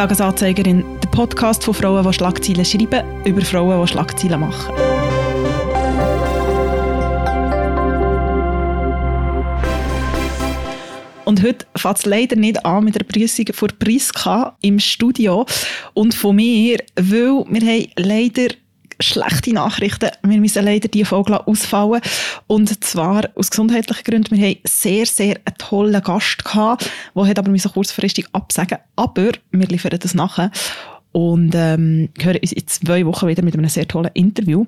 Tagesanzeigerin, der Podcast von Frauen, die Schlagzeilen schreiben, über Frauen, die Schlagzeilen machen. Und heute fängt es leider nicht an mit der Prüfung von Priska im Studio und von mir, weil wir haben leider schlechte Nachrichten. Wir müssen leider diese Folge ausfallen. Und zwar aus gesundheitlichen Gründen. Wir haben sehr, sehr einen tollen Gast gehabt, der aber kurzfristig absagen Aber wir liefern das nachher. Und ähm, hören uns in zwei Wochen wieder mit einem sehr tollen Interview.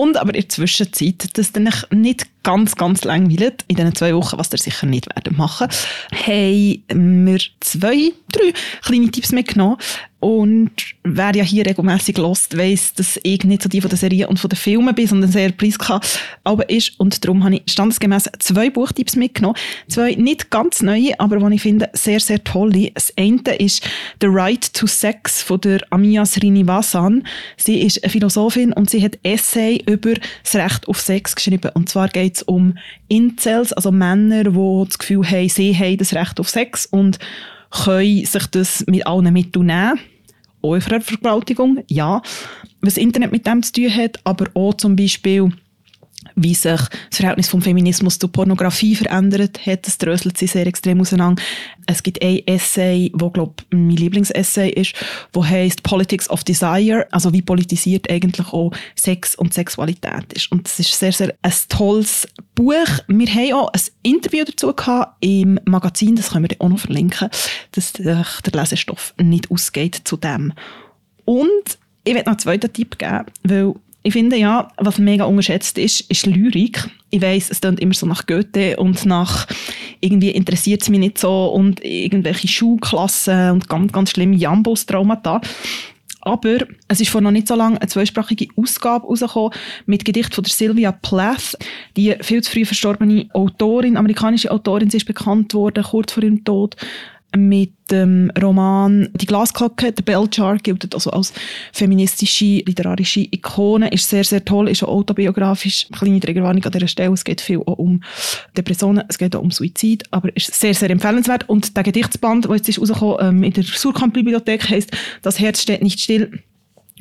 Und aber in der Zwischenzeit, dass ihr nicht ganz, ganz langweilt, in diesen zwei Wochen, was ihr sicher nicht werden machen, haben wir zwei, drei kleine Tipps mitgenommen. Und wer ja hier regelmäßig lost, weiss, dass ich nicht so die von der Serie und von den Filmen bin, sondern sehr aber ist. Und darum habe ich standesgemäß zwei Buchtipps mitgenommen. Zwei nicht ganz neue, aber die ich finde sehr, sehr tolle. Das eine ist The Right to Sex von der Amia Srinivasan. Sie ist eine Philosophin und sie hat Essay über das Recht auf Sex geschrieben. Und zwar geht es um Incels, also Männer, die das Gefühl haben, sie haben das Recht auf Sex und können sich das mit allen Mitteln nehmen. Auch Vergewaltigung, ja. Was Internet mit dem zu tun hat, aber auch zum Beispiel wie sich das Verhältnis vom Feminismus zur Pornografie verändert hat. Das dröselt sich sehr extrem auseinander. Es gibt ein Essay, wo glaube mein Lieblingsessay ist, wo heißt Politics of Desire, also wie politisiert eigentlich auch Sex und Sexualität ist. Und das ist sehr, sehr ein tolles Buch. Wir haben auch ein Interview dazu gehabt im Magazin, das können wir auch noch verlinken, dass der Lesestoff nicht ausgeht zu dem. Und ich werde noch einen zweiten Tipp geben, weil ich finde ja, was mega unterschätzt ist, ist Lyrik. Ich weiß, es klingt immer so nach Goethe und nach irgendwie interessiert es mich nicht so und irgendwelche Schulklassen und ganz, ganz schlimme Jambos-Traumata. Aber es ist vor noch nicht so lange eine zweisprachige Ausgabe rausgekommen mit Gedicht von der Sylvia Plath, die viel zu früh verstorbene Autorin, amerikanische Autorin, sie ist bekannt worden kurz vor ihrem Tod mit dem Roman Die Glasglocke, der Bell gilt also als feministische literarische Ikone, ist sehr, sehr toll, ist auch autobiografisch. Kleine Triggerwarnung an dieser Stelle, es geht viel auch um Depressionen, es geht auch um Suizid, aber ist sehr, sehr empfehlenswert. Und der Gedichtsband, der jetzt ist rausgekommen, ähm, in der Surkamp-Bibliothek, heisst «Das Herz steht nicht still»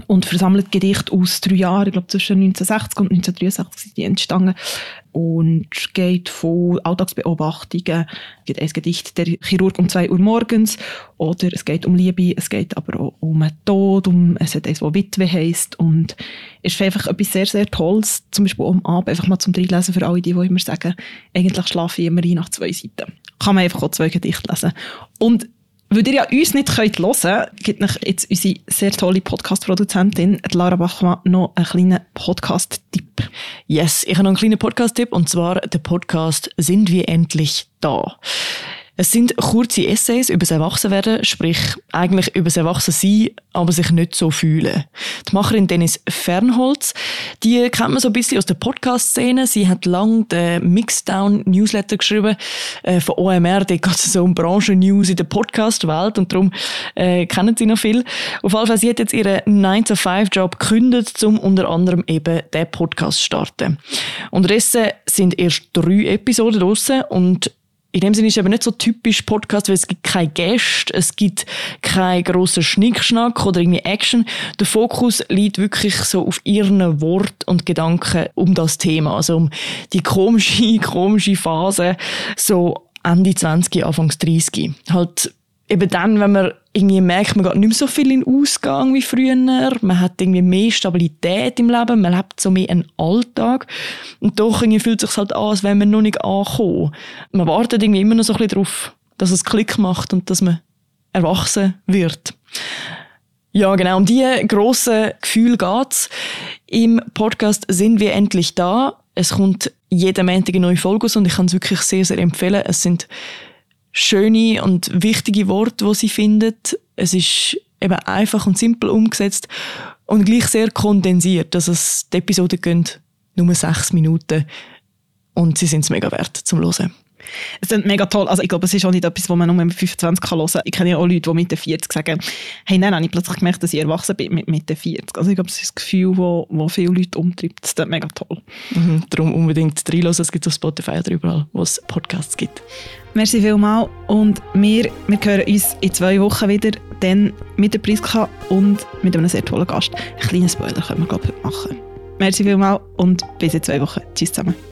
und versammelt Gedichte aus drei Jahren, ich glaube zwischen 1960 und 1963 sind die entstanden und geht von Alltagsbeobachtungen. Es gibt ein Gedicht, der Chirurg um zwei Uhr morgens, oder es geht um Liebe, es geht aber auch um einen Tod, um, es hat eins, das Witwe heisst und es ist einfach etwas sehr, sehr Tolles, zum Beispiel um Abend einfach mal zum Reinlesen für alle, die, die immer sagen, eigentlich schlafe ich immer ein nach zwei Seiten. Kann man einfach auch zwei Gedichte lesen. Und weil ihr ja uns nicht hören könnt, gibt euch jetzt unsere sehr tolle Podcast-Produzentin Lara Bachmann noch einen kleinen Podcast-Tipp. Yes, ich habe noch einen kleinen Podcast-Tipp und zwar der Podcast «Sind wir endlich da?» Es sind kurze Essays über das Erwachsenwerden, sprich eigentlich über das Erwachsensein, aber sich nicht so fühlen. Die Macherin Dennis Fernholz, die kennt man so ein bisschen aus der Podcast-Szene. Sie hat lang den Mixdown-Newsletter geschrieben äh, von OMR. Da geht es so um Branchen-News in der Podcast-Welt und darum äh, kennen sie noch viel. Auf jeden Fall, sie hat jetzt ihren 9-to-5-Job gekündigt, um unter anderem eben den Podcast zu starten. Unterdessen sind erst drei Episoden draussen und in dem Sinne ist es aber nicht so typisch Podcast, weil es gibt keine Gäste, es gibt keinen grossen Schnickschnack oder irgendwie Action. Der Fokus liegt wirklich so auf ihren Wort und Gedanken um das Thema, also um die komische, komische Phase, so Ende 20, Anfang 30. Halt eben dann, wenn man irgendwie merkt, man geht nicht mehr so viel in Ausgang wie früher, man hat irgendwie mehr Stabilität im Leben, man lebt so mehr einen Alltag und doch irgendwie fühlt es sich halt an, als wenn man noch nicht ankommt. Man wartet irgendwie immer noch so ein bisschen darauf, dass es Klick macht und dass man erwachsen wird. Ja, genau. Um diese grossen Gefühle geht's. Im Podcast sind wir endlich da. Es kommt jeden Montag eine neue Folge und ich kann es wirklich sehr, sehr empfehlen. Es sind schöne und wichtige Worte, die sie findet. Es ist eben einfach und simpel umgesetzt und gleich sehr kondensiert. Also die Episoden gehen nur sechs Minuten und sie sind es mega wert zum Hören. Es ist mega toll. Also ich glaube, es ist auch nicht etwas, wo man nur mit 25 kann hören kann. Ich kenne ja auch Leute, die mit 40 sagen, hey, nein, habe ich plötzlich gemerkt, dass ich erwachsen bin mit Mitte 40. Also ich glaube, das ist das Gefühl, wo, wo viele Leute umtreibt. Das ist mega toll. Mhm, darum unbedingt reinhören. Es gibt auf Spotify oder überall, wo es Podcasts gibt. Merci vielmals und wir, wir hören uns in zwei Wochen wieder, dann mit der Priska und mit einem sehr tollen Gast. Einen kleinen Spoiler können wir, glaube ich, heute machen. Merci vielmals und bis in zwei Wochen. Tschüss zusammen.